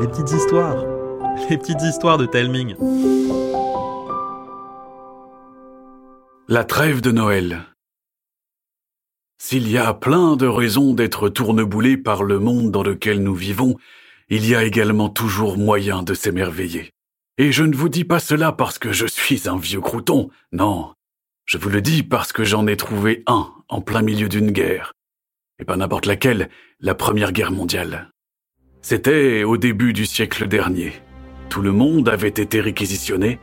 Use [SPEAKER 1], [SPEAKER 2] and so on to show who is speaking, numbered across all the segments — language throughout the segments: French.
[SPEAKER 1] les petites histoires, les petites histoires de Telming.
[SPEAKER 2] La trêve de Noël. S'il y a plein de raisons d'être tourneboulé par le monde dans lequel nous vivons, il y a également toujours moyen de s'émerveiller. Et je ne vous dis pas cela parce que je suis un vieux crouton, non. Je vous le dis parce que j'en ai trouvé un en plein milieu d'une guerre. Et pas n'importe laquelle, la Première Guerre mondiale. C'était au début du siècle dernier. Tout le monde avait été réquisitionné.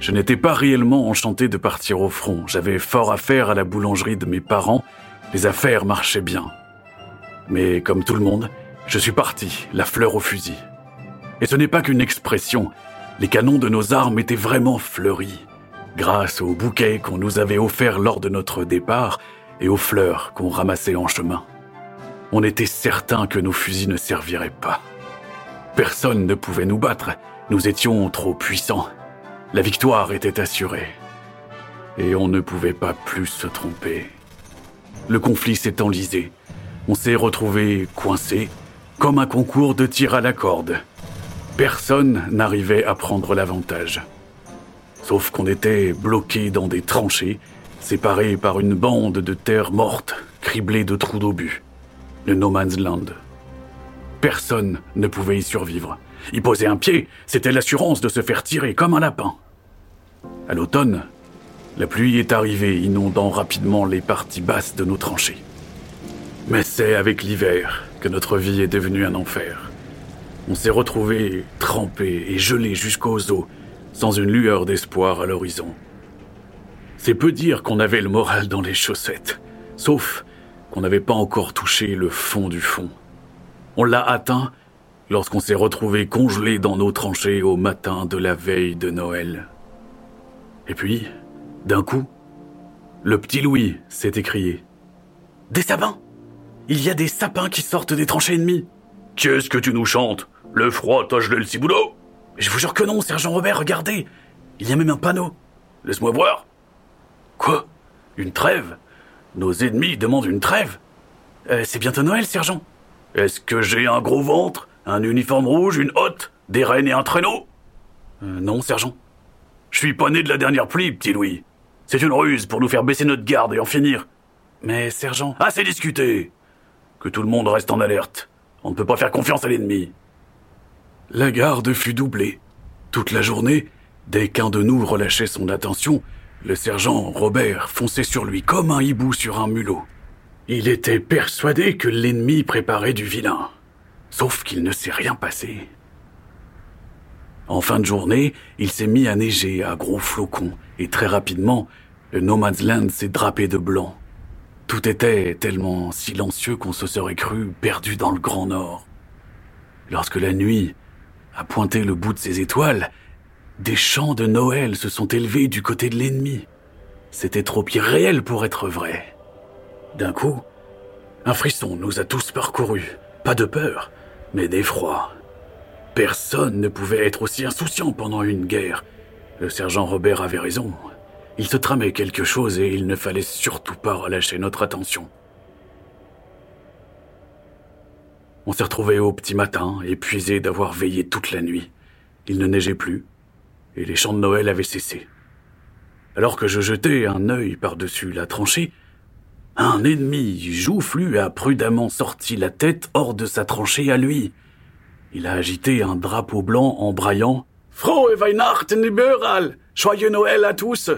[SPEAKER 2] Je n'étais pas réellement enchanté de partir au front. J'avais fort à faire à la boulangerie de mes parents. Les affaires marchaient bien. Mais comme tout le monde, je suis parti, la fleur au fusil. Et ce n'est pas qu'une expression. Les canons de nos armes étaient vraiment fleuris, grâce aux bouquets qu'on nous avait offerts lors de notre départ et aux fleurs qu'on ramassait en chemin. On était certain que nos fusils ne serviraient pas. Personne ne pouvait nous battre, nous étions trop puissants. La victoire était assurée. Et on ne pouvait pas plus se tromper. Le conflit s'est enlisé. On s'est retrouvé coincé, comme un concours de tir à la corde. Personne n'arrivait à prendre l'avantage. Sauf qu'on était bloqué dans des tranchées, séparés par une bande de terre morte, criblée de trous d'obus. Le No Man's Land. Personne ne pouvait y survivre. Y poser un pied, c'était l'assurance de se faire tirer comme un lapin. À l'automne, la pluie est arrivée, inondant rapidement les parties basses de nos tranchées. Mais c'est avec l'hiver que notre vie est devenue un enfer. On s'est retrouvés trempés et gelés jusqu'aux os, sans une lueur d'espoir à l'horizon. C'est peu dire qu'on avait le moral dans les chaussettes, sauf qu'on n'avait pas encore touché le fond du fond. On l'a atteint lorsqu'on s'est retrouvé congelé dans nos tranchées au matin de la veille de Noël. Et puis, d'un coup, le petit Louis s'est écrié. Des sapins Il y a des sapins qui sortent des tranchées ennemies Qu'est-ce que tu nous chantes? Le froid t'a gelé le ciboulot Je vous jure que non, sergent Robert, regardez Il y a même un panneau. Laisse-moi voir. Quoi? Une trêve? Nos ennemis demandent une trêve Euh, C'est bientôt Noël, sergent. Est-ce que j'ai un gros ventre, un uniforme rouge, une hotte, des rennes et un traîneau? Euh, Non, sergent. Je suis pas né de la dernière pluie, petit Louis. C'est une ruse pour nous faire baisser notre garde et en finir. Mais, sergent. Assez discuté Que tout le monde reste en alerte. On ne peut pas faire confiance à l'ennemi. La garde fut doublée. Toute la journée, dès qu'un de nous relâchait son attention, le sergent Robert fonçait sur lui comme un hibou sur un mulot. Il était persuadé que l'ennemi préparait du vilain. Sauf qu'il ne s'est rien passé. En fin de journée, il s'est mis à neiger à gros flocons, et très rapidement, le No Man's Land s'est drapé de blanc. Tout était tellement silencieux qu'on se serait cru perdu dans le Grand Nord. Lorsque la nuit a pointé le bout de ses étoiles, des chants de Noël se sont élevés du côté de l'ennemi. C'était trop irréel pour être vrai. D'un coup, un frisson nous a tous parcourus. Pas de peur, mais d'effroi. Personne ne pouvait être aussi insouciant pendant une guerre. Le sergent Robert avait raison. Il se tramait quelque chose et il ne fallait surtout pas relâcher notre attention. On s'est retrouvés au petit matin, épuisés d'avoir veillé toute la nuit. Il ne neigeait plus, et les chants de Noël avaient cessé. Alors que je jetais un œil par-dessus la tranchée, un ennemi joufflu a prudemment sorti la tête hors de sa tranchée à lui. Il a agité un drapeau blanc en braillant Frohe Weihnachten überall! Joyeux Noël à tous!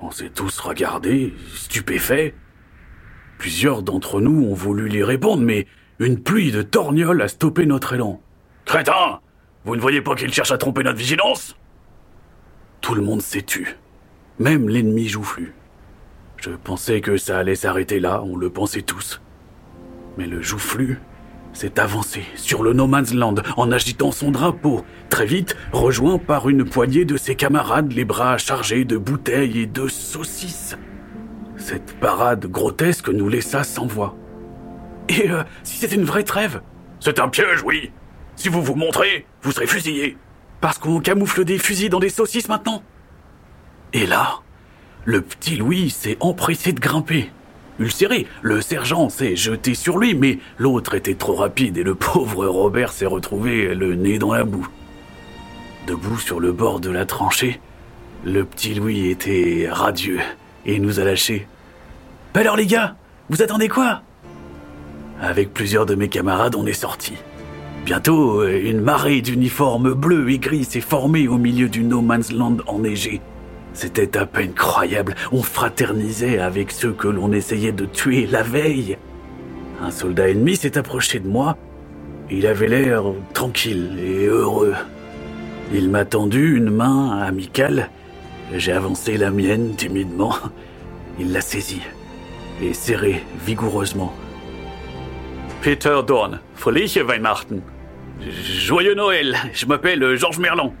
[SPEAKER 2] On s'est tous regardés, stupéfaits. Plusieurs d'entre nous ont voulu lui répondre, mais une pluie de torgnoles a stoppé notre élan. Crétin! Vous ne voyez pas qu'il cherche à tromper notre vigilance? Tout le monde s'est tu. Même l'ennemi joufflu. Je pensais que ça allait s'arrêter là, on le pensait tous. Mais le joufflu s'est avancé sur le No Man's Land en agitant son drapeau, très vite rejoint par une poignée de ses camarades, les bras chargés de bouteilles et de saucisses. Cette parade grotesque nous laissa sans voix. Et euh, si c'était une vraie trêve C'est un piège, oui. Si vous vous montrez, vous serez fusillé. Parce qu'on camoufle des fusils dans des saucisses maintenant Et là, le petit Louis s'est empressé de grimper. ulcéré. Le sergent s'est jeté sur lui, mais l'autre était trop rapide et le pauvre Robert s'est retrouvé le nez dans la boue. Debout sur le bord de la tranchée, le petit Louis était radieux et nous a lâchés. Bah alors les gars, vous attendez quoi? Avec plusieurs de mes camarades, on est sortis. Bientôt, une marée d'uniformes bleus et gris s'est formée au milieu du No Man's Land enneigé. C'était à peine croyable, on fraternisait avec ceux que l'on essayait de tuer la veille. Un soldat ennemi s'est approché de moi. Il avait l'air tranquille et heureux. Il m'a tendu une main amicale. J'ai avancé la mienne timidement. Il l'a saisie et serré vigoureusement. Peter Dorn, Fröhliche Weihnachten. Joyeux Noël, je m'appelle Georges Merlon.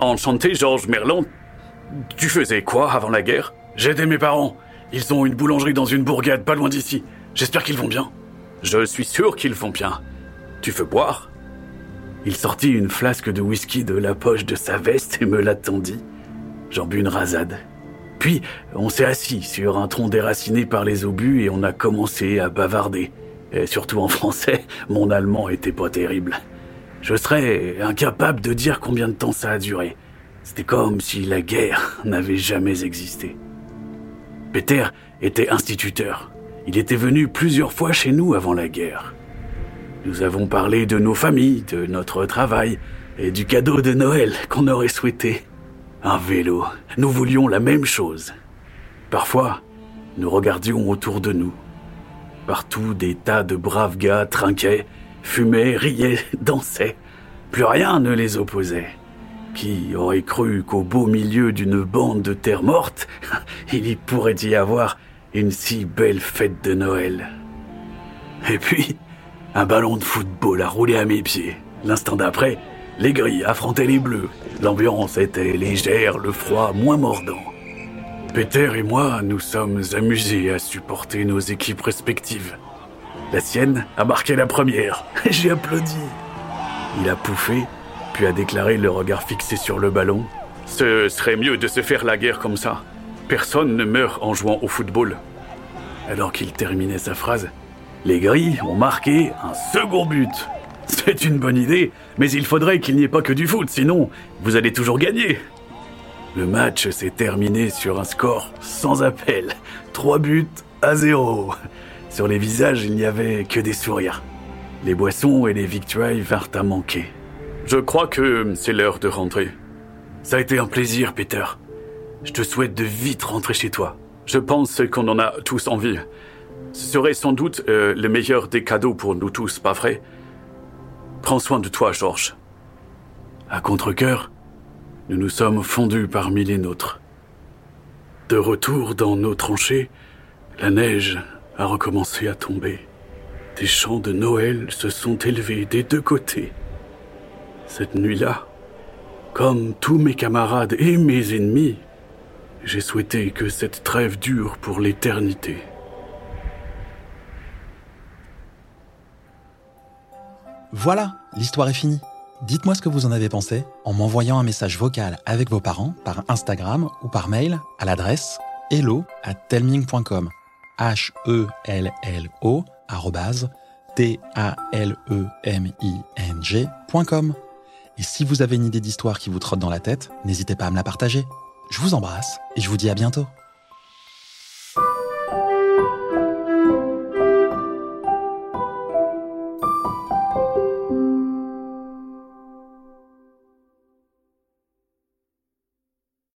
[SPEAKER 2] Enchanté Georges Merlon. Tu faisais quoi avant la guerre? J'aidais mes parents. Ils ont une boulangerie dans une bourgade pas loin d'ici. J'espère qu'ils vont bien. Je suis sûr qu'ils vont bien. Tu veux boire? Il sortit une flasque de whisky de la poche de sa veste et me l'attendit. J'en bus une rasade. Puis, on s'est assis sur un tronc déraciné par les obus et on a commencé à bavarder. Et surtout en français, mon allemand était pas terrible. Je serais incapable de dire combien de temps ça a duré. C'était comme si la guerre n'avait jamais existé. Peter était instituteur. Il était venu plusieurs fois chez nous avant la guerre. Nous avons parlé de nos familles, de notre travail et du cadeau de Noël qu'on aurait souhaité. Un vélo. Nous voulions la même chose. Parfois, nous regardions autour de nous. Partout, des tas de braves gars trinquaient, fumaient, riaient, dansaient. Plus rien ne les opposait. Qui aurait cru qu'au beau milieu d'une bande de terre morte, il y pourrait y avoir une si belle fête de Noël Et puis, un ballon de football a roulé à mes pieds. L'instant d'après, les gris affrontaient les bleus. L'ambiance était légère, le froid moins mordant. Peter et moi nous sommes amusés à supporter nos équipes respectives. La sienne a marqué la première. J'ai applaudi. Il a pouffé, puis a déclaré le regard fixé sur le ballon. Ce serait mieux de se faire la guerre comme ça. Personne ne meurt en jouant au football. Alors qu'il terminait sa phrase, les gris ont marqué un second but. C'est une bonne idée, mais il faudrait qu'il n'y ait pas que du foot, sinon vous allez toujours gagner. Le match s'est terminé sur un score sans appel. Trois buts à zéro. Sur les visages, il n'y avait que des sourires. Les boissons et les victuailles vinrent à manquer. Je crois que c'est l'heure de rentrer. Ça a été un plaisir, Peter. Je te souhaite de vite rentrer chez toi. Je pense qu'on en a tous envie. Ce serait sans doute euh, le meilleur des cadeaux pour nous tous, pas vrai? Prends soin de toi, Georges. À contre-coeur, nous nous sommes fondus parmi les nôtres. De retour dans nos tranchées, la neige a recommencé à tomber. Des chants de Noël se sont élevés des deux côtés. Cette nuit-là, comme tous mes camarades et mes ennemis, j'ai souhaité que cette trêve dure pour l'éternité.
[SPEAKER 1] Voilà, l'histoire est finie. Dites-moi ce que vous en avez pensé en m'envoyant un message vocal avec vos parents par Instagram ou par mail à l'adresse hello at telming.com. H-E-L-L-O T-A-L-E-M-I-N-G.com. Et si vous avez une idée d'histoire qui vous trotte dans la tête, n'hésitez pas à me la partager. Je vous embrasse et je vous dis à bientôt.